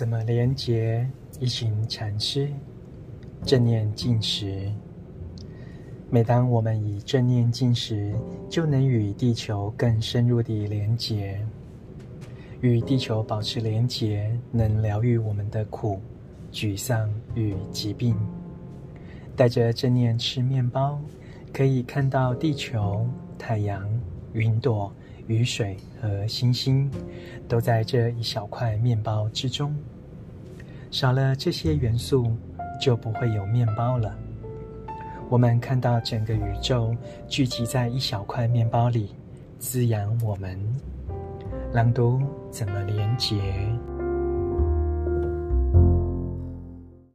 怎么连结一行禅师？正念进食。每当我们以正念进食，就能与地球更深入地连结。与地球保持连结，能疗愈我们的苦、沮丧与疾病。带着正念吃面包，可以看到地球、太阳、云朵。雨水和星星都在这一小块面包之中。少了这些元素，就不会有面包了。我们看到整个宇宙聚集在一小块面包里，滋养我们。朗读怎么连结？